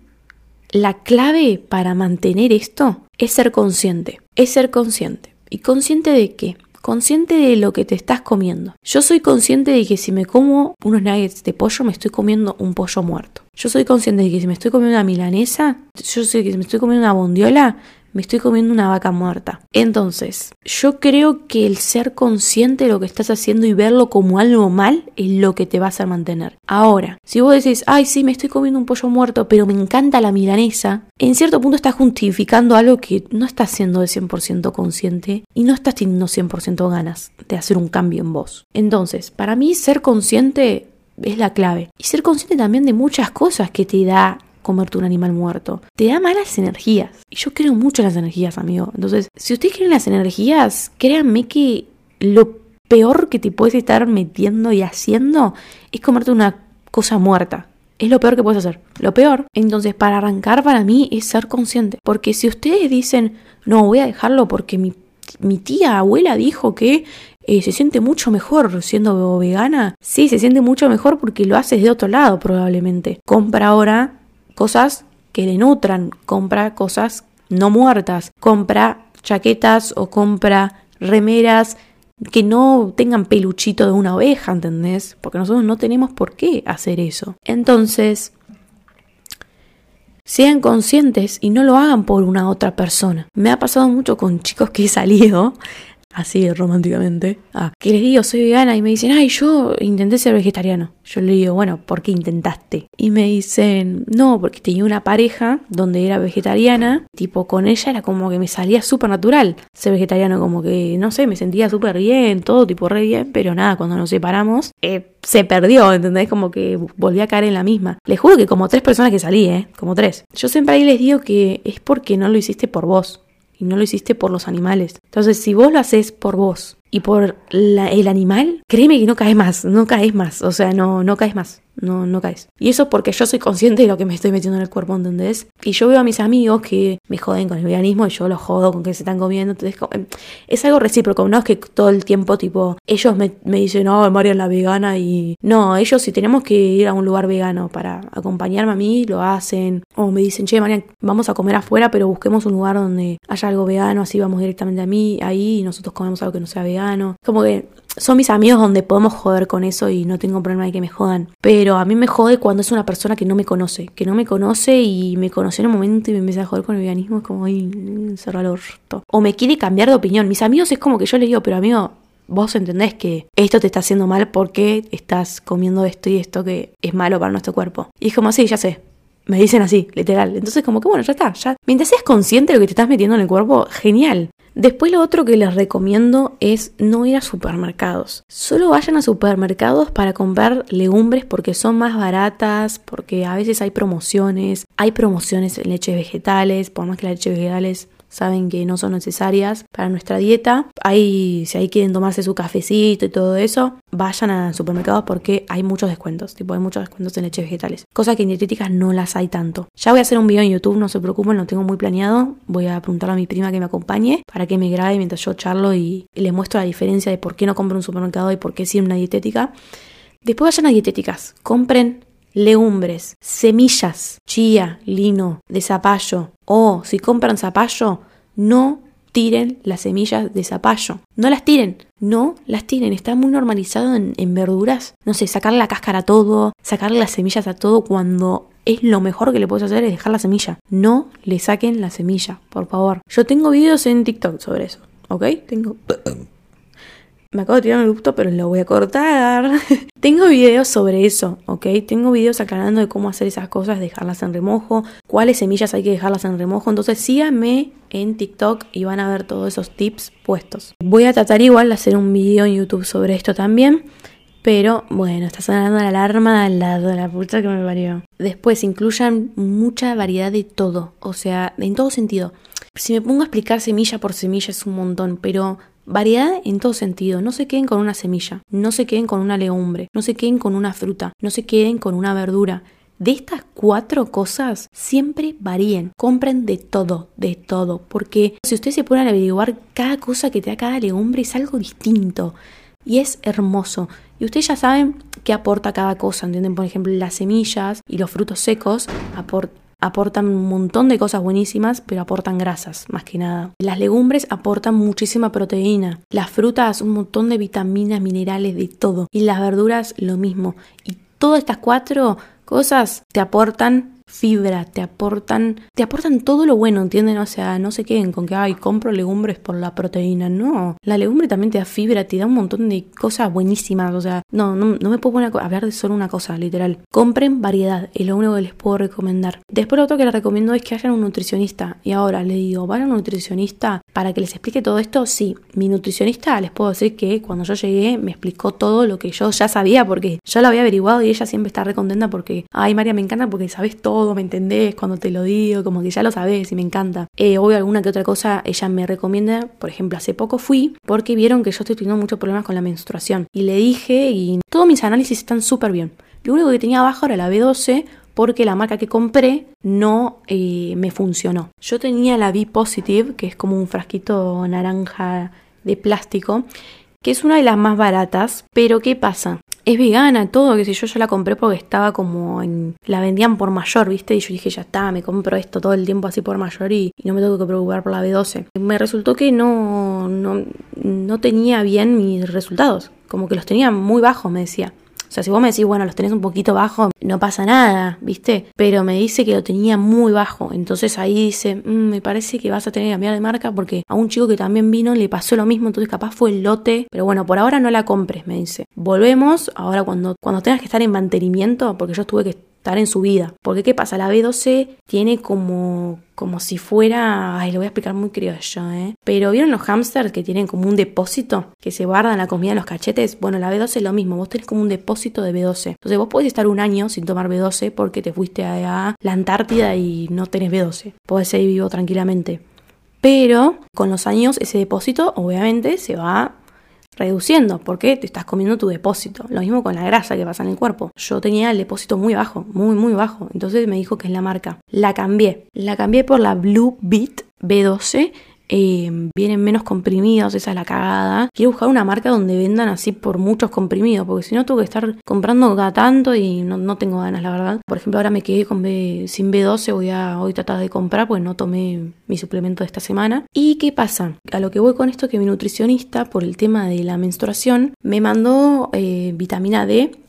la clave para mantener esto es ser consciente. Es ser consciente. ¿Y consciente de qué? Consciente de lo que te estás comiendo. Yo soy consciente de que si me como unos nuggets de pollo, me estoy comiendo un pollo muerto. Yo soy consciente de que si me estoy comiendo una milanesa, yo sé que si me estoy comiendo una bondiola, me estoy comiendo una vaca muerta. Entonces, yo creo que el ser consciente de lo que estás haciendo y verlo como algo mal es lo que te va a mantener. Ahora, si vos decís, ay, sí, me estoy comiendo un pollo muerto, pero me encanta la milanesa, en cierto punto estás justificando algo que no estás siendo de 100% consciente y no estás teniendo 100% ganas de hacer un cambio en vos. Entonces, para mí ser consciente es la clave. Y ser consciente también de muchas cosas que te da comerte un animal muerto. Te da malas energías. Y yo creo mucho en las energías, amigo. Entonces, si ustedes quieren las energías, créanme que lo peor que te puedes estar metiendo y haciendo es comerte una cosa muerta. Es lo peor que puedes hacer. Lo peor. Entonces, para arrancar para mí es ser consciente. Porque si ustedes dicen, no, voy a dejarlo porque mi, mi tía, abuela dijo que eh, se siente mucho mejor siendo vegana. Sí, se siente mucho mejor porque lo haces de otro lado probablemente. Compra ahora cosas que le nutran, compra cosas no muertas, compra chaquetas o compra remeras que no tengan peluchito de una oveja, ¿entendés? Porque nosotros no tenemos por qué hacer eso. Entonces, sean conscientes y no lo hagan por una otra persona. Me ha pasado mucho con chicos que he salido así románticamente, ah, que les digo soy vegana y me dicen, ay, yo intenté ser vegetariano. Yo le digo, bueno, ¿por qué intentaste? Y me dicen, no, porque tenía una pareja donde era vegetariana, tipo con ella era como que me salía súper natural ser vegetariano, como que, no sé, me sentía súper bien, todo tipo re bien, pero nada, cuando nos separamos, eh, se perdió, ¿entendés? Como que volví a caer en la misma. Les juro que como tres personas que salí, ¿eh? Como tres. Yo siempre ahí les digo que es porque no lo hiciste por vos y no lo hiciste por los animales. Entonces, si vos lo haces por vos y por el animal, créeme que no caes más, no caes más, o sea, no, no caes más no, no caes. Y eso porque yo soy consciente de lo que me estoy metiendo en el cuerpo, ¿entendés? Y yo veo a mis amigos que me joden con el veganismo y yo los jodo con que se están comiendo. Entonces, es algo recíproco, no es que todo el tiempo, tipo, ellos me, dicen, no, María es la vegana y. No, ellos si tenemos que ir a un lugar vegano para acompañarme a mí, lo hacen. O me dicen, che, María, vamos a comer afuera, pero busquemos un lugar donde haya algo vegano, así vamos directamente a mí, ahí y nosotros comemos algo que no sea vegano. Como que son mis amigos donde podemos joder con eso y no tengo problema de que me jodan. Pero a mí me jode cuando es una persona que no me conoce, que no me conoce y me conoció en un momento y me empieza a joder con el veganismo, es como, ay, cerrar el orto. O me quiere cambiar de opinión. Mis amigos es como que yo les digo, pero amigo, vos entendés que esto te está haciendo mal porque estás comiendo esto y esto que es malo para nuestro cuerpo. Y es como, sí, ya sé. Me dicen así, literal. Entonces como que bueno, ya está, ya. Mientras seas consciente de lo que te estás metiendo en el cuerpo, genial. Después lo otro que les recomiendo es no ir a supermercados. Solo vayan a supermercados para comprar legumbres porque son más baratas, porque a veces hay promociones. Hay promociones en leches vegetales, por más que las leches vegetales saben que no son necesarias para nuestra dieta. Ahí, si ahí quieren tomarse su cafecito y todo eso, vayan a supermercados porque hay muchos descuentos. Tipo, hay muchos descuentos en leches vegetales. Cosa que en dietéticas no las hay tanto. Ya voy a hacer un video en YouTube, no se preocupen, lo tengo muy planeado. Voy a preguntarle a mi prima que me acompañe para que me grabe mientras yo charlo y, les muestro la diferencia de por qué no compro un supermercado y por qué sí una dietética. Después vayan a dietéticas, compren legumbres, semillas, chía, lino, de zapallo, o si compran zapallo, no tiren las semillas de zapallo. No las tiren, no las tiren. Está muy normalizado en, verduras. No sé, sacarle la cáscara a todo, sacarle las semillas a todo cuando es lo mejor que le puedes hacer es dejar la semilla. No le saquen la semilla, por favor. Yo tengo videos en TikTok sobre eso, ¿ok? Tengo... Me acabo de tirar un erupto, pero lo voy a cortar. <laughs> Tengo videos sobre eso, ¿ok? Tengo videos aclarando de cómo hacer esas cosas, dejarlas en remojo, cuáles semillas hay que dejarlas en remojo. Entonces síganme en TikTok y van a ver todos esos tips puestos. Voy a tratar igual de hacer un video en YouTube sobre esto también. Pero bueno, está sonando la alarma al lado, de la puta que me parió. Después incluyan mucha variedad de todo, o sea, en todo sentido. Si me pongo a explicar semilla por semilla es un montón, pero Variedad en todo sentido, no se queden con una semilla, no se queden con una legumbre, no se queden con una fruta, no se queden con una verdura. De estas cuatro cosas, siempre varíen, compren de todo, de todo, porque si ustedes se ponen a averiguar cada cosa que te da cada legumbre es algo distinto y es hermoso. Y ustedes ya saben qué aporta cada cosa, ¿entienden? Por ejemplo, las semillas y los frutos secos aportan un montón de cosas buenísimas, pero aportan grasas, más que nada. Las legumbres aportan muchísima proteína. Las frutas, un montón de vitaminas, minerales, de todo. Y las verduras, lo mismo. Y todas estas cuatro cosas te aportan fibra, te aportan, te aportan todo lo bueno, ¿entienden? O sea, no se queden con que, ay, compro legumbres por la proteína. No, la legumbre también te da fibra, te da un montón de cosas buenísimas. O sea, no, no, no me puedo poner a hablar de solo una cosa, literal. Compren variedad, es lo único que les puedo recomendar. Después lo otro que les recomiendo es que hayan un nutricionista. Y ahora le digo, ¿van a un nutricionista para que les explique todo esto? Sí, mi nutricionista les puedo decir que cuando yo llegué me explicó todo lo que yo ya sabía porque ya lo había averiguado y ella siempre está recontenta porque, ay María, me encanta porque sabes todo ¿me entendés? Cuando te lo digo, como que ya lo sabes y me encanta. Eh, obvio, alguna que otra cosa ella me recomienda, por ejemplo, hace poco fui porque vieron que yo estoy teniendo muchos problemas con la menstruación. Y le dije, y todos mis análisis están súper bien. Lo único que tenía abajo era la B12, porque la marca que compré no eh, me funcionó. Yo tenía la B Positive, que es como un frasquito naranja de plástico, que es una de las más baratas, pero ¿qué pasa? Es vegana, todo, que si yo, yo la compré porque estaba como en. La vendían por mayor, ¿viste? Y yo dije, ya está, me compro esto todo el tiempo así por mayor y, no me tengo que preocupar por la B12. Me resultó que no, no, no tenía bien mis resultados, como que los tenía muy bajos, me decía. O sea, si vos me decís, bueno, los tenés un poquito bajo, no pasa nada, ¿viste? Pero me dice que lo tenía muy bajo. Entonces ahí dice, mm, me parece que vas a tener que cambiar de marca porque a un chico que también vino le pasó lo mismo, entonces capaz fue el lote. Pero bueno, por ahora no la compres, me dice. Volvemos ahora cuando, cuando tengas que estar en mantenimiento, porque yo tuve que estar en su vida. Porque ¿qué pasa? La B12 tiene como como si fuera, ay, lo voy a explicar muy criollo, ¿eh? Pero ¿vieron los hamsters que tienen como un depósito que se guardan la comida en los cachetes? Bueno, la B12 es lo mismo, vos tenés como un depósito de B12. Entonces vos podés estar un año sin tomar B12 porque te fuiste a la Antártida y no tenés B12. Podés seguir vivo tranquilamente. Pero con los años ese depósito obviamente se va reduciendo porque te estás comiendo tu depósito. Lo mismo con la grasa que pasa en el cuerpo. Yo tenía el depósito muy bajo, muy, muy bajo. Entonces me dijo que es la marca. La cambié. La cambié por la Blue Beat B12 eh, vienen menos comprimidos, esa es la cagada. Quiero buscar una marca donde vendan así por muchos comprimidos, porque si no tengo que estar comprando cada tanto y no, tengo ganas, la verdad. Por ejemplo, ahora me quedé con B, sin B12, voy a hoy tratar de comprar, pues no tomé mi suplemento de esta semana. ¿Y qué pasa? A lo que voy con esto que mi nutricionista, por el tema de la menstruación, me mandó eh, vitamina D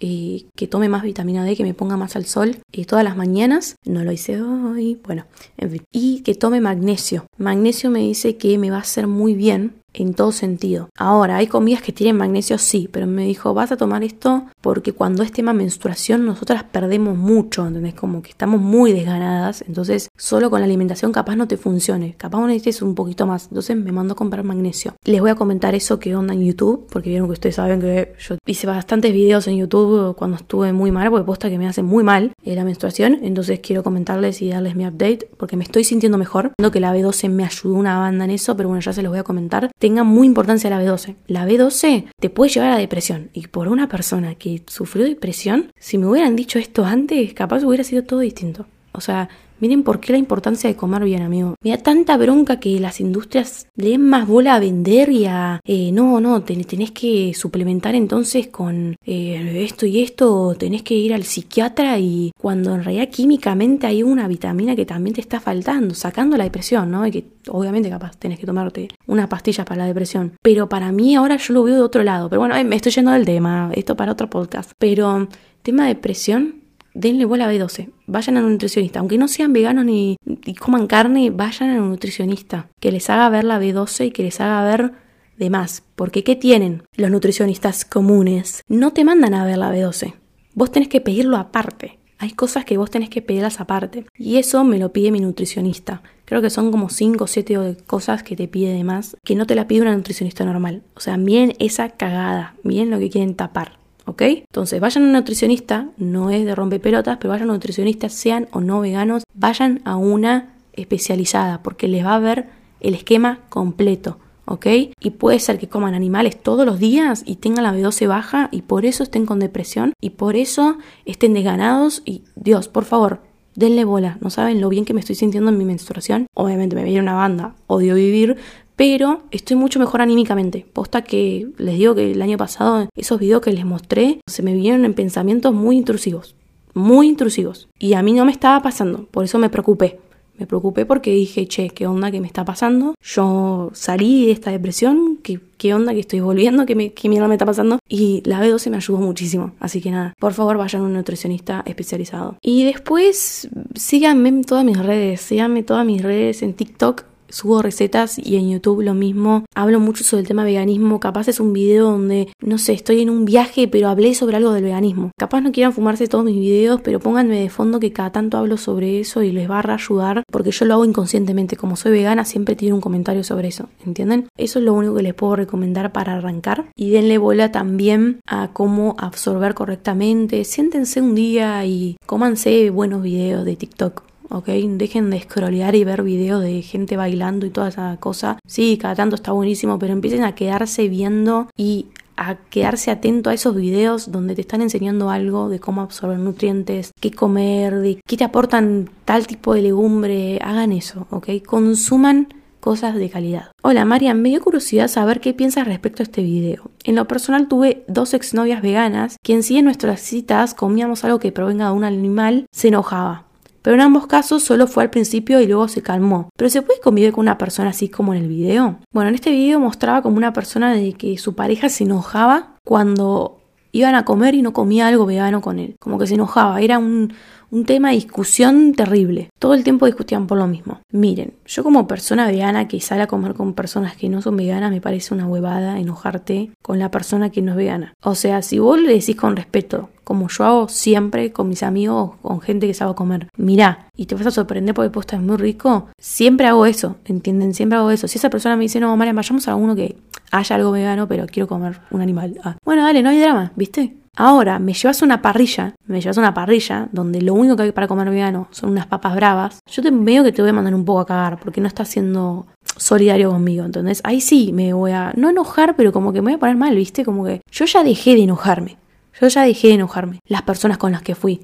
eh, que tome más vitamina D, que me ponga más al sol eh, todas las mañanas. No lo hice hoy, bueno, en fin. Y que tome magnesio. Magnesio me dice que me va a hacer muy bien en todo sentido. Ahora, hay comidas que tienen magnesio, sí, pero me dijo, vas a tomar esto porque cuando es tema menstruación nosotras perdemos mucho, ¿entendés? Como que estamos muy desganadas, entonces solo con la alimentación capaz no te funcione, capaz necesites un poquito más, entonces me mandó a comprar magnesio. Les voy a comentar eso que onda en YouTube, porque vieron que ustedes saben que yo hice bastantes videos en YouTube cuando estuve muy mal, porque posta que me hace muy mal eh, la menstruación, entonces quiero comentarles y darles mi update, porque me estoy sintiendo mejor, Viendo que la B12 me ayudó una banda en eso, pero bueno, ya se los voy a comentar tenga muy importancia la B12. La B12 te puede llevar a depresión. Y por una persona que sufrió depresión, si me hubieran dicho esto antes, capaz hubiera sido todo distinto. O sea, Miren por qué la importancia de comer bien, amigo. Me da tanta bronca que las industrias le den más bola a vender y a... Eh, no, no, tenés que suplementar entonces con eh, esto y esto, tenés que ir al psiquiatra y cuando en realidad químicamente hay una vitamina que también te está faltando, sacando la depresión, ¿no? Y que obviamente capaz tenés que tomarte una pastilla para la depresión. Pero para mí ahora yo lo veo de otro lado. Pero bueno, me estoy yendo del tema, esto para otro podcast. Pero tema de depresión, denle bola a B12. Vayan a un nutricionista. Aunque no sean veganos ni, coman carne, vayan a un nutricionista. Que les haga ver la B12 y que les haga ver de más. Porque ¿qué tienen los nutricionistas comunes? No te mandan a ver la B12. Vos tenés que pedirlo aparte. Hay cosas que vos tenés que pedirlas aparte. Y eso me lo pide mi nutricionista Creo que son como 5 o 7 cosas que te pide de más, que no te la pide una nutricionista normal. O sea, bien esa cagada, bien lo que quieren tapar. ¿Ok? Entonces, vayan a un nutricionista, no es de rompepelotas, pero vayan a un nutricionista, sean o no veganos, vayan a una especializada, porque les va a ver el esquema completo. ¿ok? Y puede ser que coman animales todos los días y tengan la B12 baja y por eso estén con depresión y por eso estén desganados y Dios, por favor, denle bola. No saben lo bien que me estoy sintiendo en mi menstruación. Obviamente me viene una banda, odio vivir, pero estoy mucho mejor anímicamente. Posta que les digo que el año pasado esos videos que les mostré se me vieron en pensamientos muy intrusivos, muy intrusivos. Y a mí no me estaba pasando, por eso me preocupé. Me preocupé porque dije, che, ¿qué onda que me está pasando? Yo salí de esta depresión, ¿qué, onda que estoy volviendo? ¿Qué, me, ¿Qué mierda me está pasando? Y la B12 me ayudó muchísimo. Así que nada, por favor vayan a un nutricionista especializado. Y después síganme en todas mis redes, síganme todas mis redes en TikTok subo recetas y en YouTube lo mismo. Hablo mucho sobre el tema veganismo. Capaz es un video donde, no sé, estoy en un viaje, pero hablé sobre algo del veganismo. Capaz no quieran fumarse todos mis videos, pero pónganme de fondo que cada tanto hablo sobre eso y les va a ayudar, porque yo lo hago inconscientemente. Como soy vegana, siempre tiene un comentario sobre eso. ¿Entienden? Eso es lo único que les puedo recomendar para arrancar. Y denle bola también a cómo absorber correctamente. Siéntense un día y cómanse buenos videos de TikTok ¿ok? Dejen de scrollear y ver videos de gente bailando y toda esa cosa. Sí, cada tanto está buenísimo, pero empiecen a quedarse viendo y a quedarse atento a esos videos donde te están enseñando algo de cómo absorber nutrientes, qué comer, de qué te aportan tal tipo de legumbre. Hagan eso, ¿ok? Consuman cosas de calidad. Hola Marian, me dio curiosidad saber qué piensas respecto a este video. En lo personal tuve dos exnovias veganas quien si en nuestras citas comíamos algo que provenga de un animal se enojaba. Pero en ambos casos solo fue al principio y luego se calmó. ¿Pero se puede convivir con una persona así como en el video? Bueno, en este video mostraba como una persona de que su pareja se enojaba cuando iban a comer y no comía algo vegano con él. Como que se enojaba. Era un, un tema de discusión terrible. Todo el tiempo discutían por lo mismo. Miren, yo como persona vegana que sale a comer con personas que no son veganas, me parece una huevada enojarte con la persona que no es vegana. O sea, si vos le decís con respeto, como yo hago siempre con mis amigos, con gente que sabe comer, mirá, y te vas a sorprender porque posta es muy rico, siempre hago eso, ¿entienden? Siempre hago eso. Si esa persona me dice, no, María, vayamos a uno que haya algo vegano, pero quiero comer un animal. Ah, bueno, dale, no hay drama, ¿viste? Ahora, me llevas una parrilla, me llevas una parrilla donde lo único que hay para comer vegano son unas papas bravas, yo te veo que te voy a mandar un poco a cagar porque no estás siendo solidario conmigo, entonces ahí sí me voy a, no enojar, pero como que me voy a poner mal, ¿viste? Como que yo ya dejé de enojarme, yo ya dejé de enojarme, las personas con las que fui.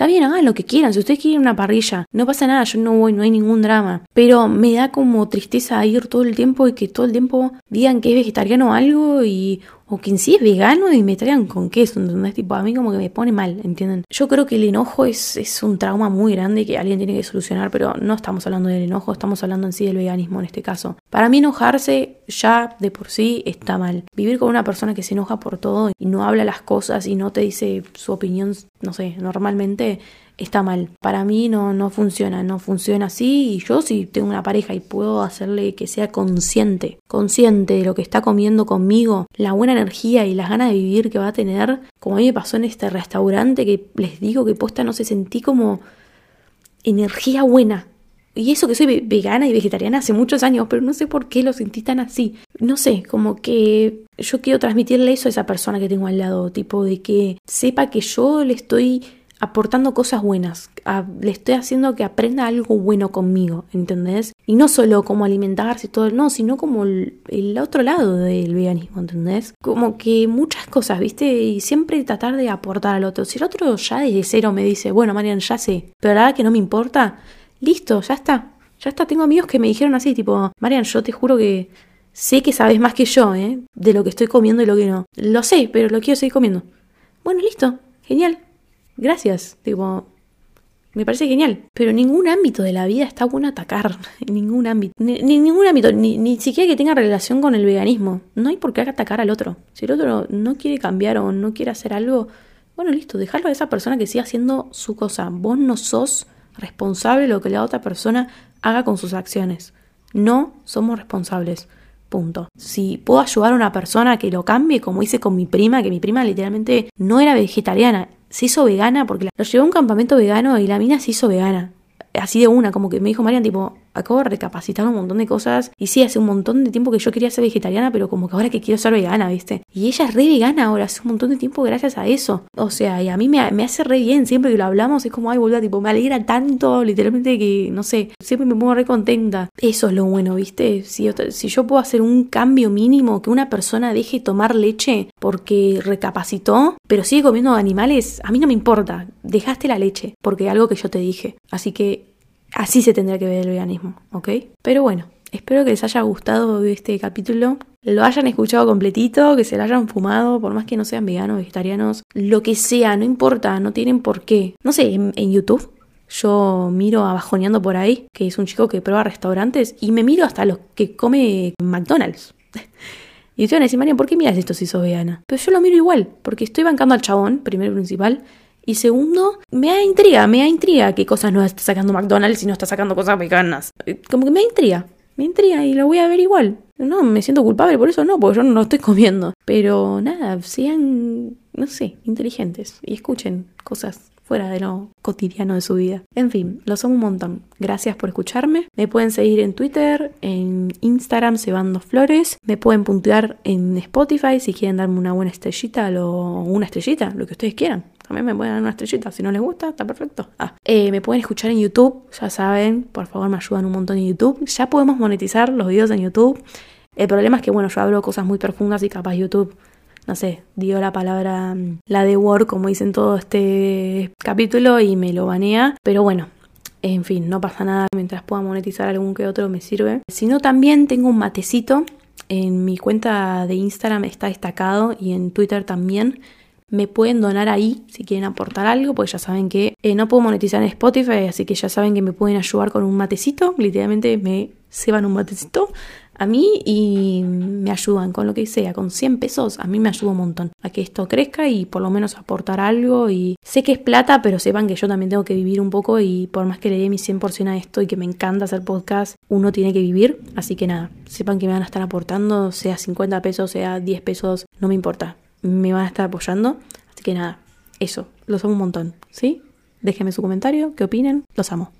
Está bien, hagan lo que quieran. Si ustedes quieren una parrilla, no pasa nada, yo no voy, no hay ningún drama. Pero me da como tristeza ir todo el tiempo y que todo el tiempo digan que es vegetariano o algo y o quien sí es vegano y me traigan con queso, ¿entendés? Tipo, a mí como que me pone mal, ¿entienden? Yo creo que el enojo es, es un trauma muy grande que alguien tiene que solucionar, pero no estamos hablando del enojo, estamos hablando en sí del veganismo en este caso. Para mí enojarse ya de por sí está mal. Vivir con una persona que se enoja por todo y no habla las cosas y no te dice su opinión, no sé, normalmente está mal. Para mí no, no funciona, no funciona así y yo si tengo una pareja y puedo hacerle que sea consciente, consciente de lo que está comiendo conmigo, la buena energía y las ganas de vivir que va a tener, como a mí me pasó en este restaurante que les digo que posta no se sentí como energía buena. Y eso que soy vegana y vegetariana hace muchos años, pero no sé por qué lo sentí tan así. No sé, como que yo quiero transmitirle eso a esa persona que tengo al lado, tipo de que sepa que yo le estoy aportando cosas buenas, le estoy haciendo que aprenda algo bueno conmigo, ¿entendés? Y no solo como alimentarse y todo, no, sino como el, otro lado del veganismo, ¿entendés? Como que muchas cosas, ¿viste? Y siempre tratar de aportar al otro. Si el otro ya desde cero me dice, bueno, Marian, ya sé, pero la verdad que no me importa, listo, ya está. Ya está, tengo amigos que me dijeron así, tipo, Marian, yo te juro que sé que sabes más que yo, ¿eh? De lo que estoy comiendo y lo que no. Lo sé, pero lo quiero seguir comiendo. Bueno, listo, genial gracias, tipo, me parece genial. Pero ningún ámbito de la vida está bueno atacar. <laughs> En ningún ámbito. Ni, ningún ámbito. Ni, ni, siquiera que tenga relación con el veganismo. No hay por qué atacar al otro. Si el otro no quiere cambiar o no quiere hacer algo, bueno, listo, dejarlo a esa persona que siga haciendo su cosa. Vos no sos responsable de lo que la otra persona haga con sus acciones. No somos responsables. Punto. Si puedo ayudar a una persona que lo cambie, como hice con mi prima, que mi prima literalmente no era vegetariana, se hizo vegana porque lo llevó a un campamento vegano y la mina se hizo vegana. así de una, como que me dijo Marian, tipo, acabo de recapacitar un montón de cosas. Y sí, hace un montón de tiempo que yo quería ser vegetariana, pero como que ahora que quiero ser vegana, ¿viste? Y ella es re vegana ahora, hace un montón de tiempo gracias a eso. O sea, y a mí me, hace re bien, siempre que lo hablamos, es como, ay, boluda, tipo, me alegra tanto, literalmente que, no sé, siempre me pongo re contenta. Eso es lo bueno, ¿viste? Si si yo puedo hacer un cambio mínimo, que una persona deje tomar leche porque recapacitó, pero sigue comiendo animales, a mí no me importa. Dejaste la leche, porque algo que yo te dije. Así que Así se tendría que ver el veganismo, ¿ok? Pero bueno, espero que les haya gustado este capítulo. Lo hayan escuchado completito, que se lo hayan fumado, por más que no sean veganos, vegetarianos, lo que sea, no importa, no tienen por qué. No sé, en, YouTube yo miro a Bajoneando por ahí, que es un chico que prueba restaurantes, y me miro hasta los que come McDonald's. <laughs> Y ustedes van a decir, María, ¿por qué miras esto si sos vegana? Pero yo lo miro igual, porque estoy bancando al chabón, primero principal, y segundo, me da intriga, me da intriga qué cosas no está sacando McDonald's y no está sacando cosas veganas. Eh, como que me da intriga, me intriga y lo voy a ver igual. No, me siento culpable por eso, no, porque yo no lo estoy <laughs> comiendo. Pero nada, sean, no sé, inteligentes y escuchen cosas fuera de lo cotidiano de su vida. En fin, lo son un montón. Gracias por escucharme. Me pueden seguir en Twitter, en Instagram, Cebando Flores. Me pueden puntuar en Spotify si quieren darme una buena estrellita o una estrellita, lo que ustedes quieran. También me pueden dar una estrellita. Si no les gusta, está perfecto. Ah, eh, me pueden escuchar en YouTube. Ya saben, por favor, me ayudan un montón en YouTube. Ya podemos monetizar los videos en YouTube. El problema es que, bueno, yo hablo cosas muy profundas y capaz YouTube, no sé, dio la palabra, mm, la de Word, como dicen todo este capítulo, y me lo banea. Pero bueno, en fin, no pasa nada. Mientras pueda monetizar algún que otro, me sirve. Si no, también tengo un matecito. En mi cuenta de Instagram está destacado y en Twitter también me pueden donar ahí si quieren aportar algo, porque ya saben que eh, no puedo monetizar en Spotify, así que ya saben que me pueden ayudar con un matecito, literalmente me ceban un matecito a mí y me ayudan con lo que sea, con 100 pesos, a mí me ayuda un montón a que esto crezca y por lo menos aportar algo. Y sé que es plata, pero sepan que yo también tengo que vivir un poco y por más que le dé mi 100% a esto y que me encanta hacer podcast, uno tiene que vivir, así que nada, sepan que me van a estar aportando, sea 50 pesos, sea 10 pesos, no me importa, me van a estar apoyando. Así que nada, eso, los amo un montón, ¿sí? Déjenme su comentario, qué opinen, los amo.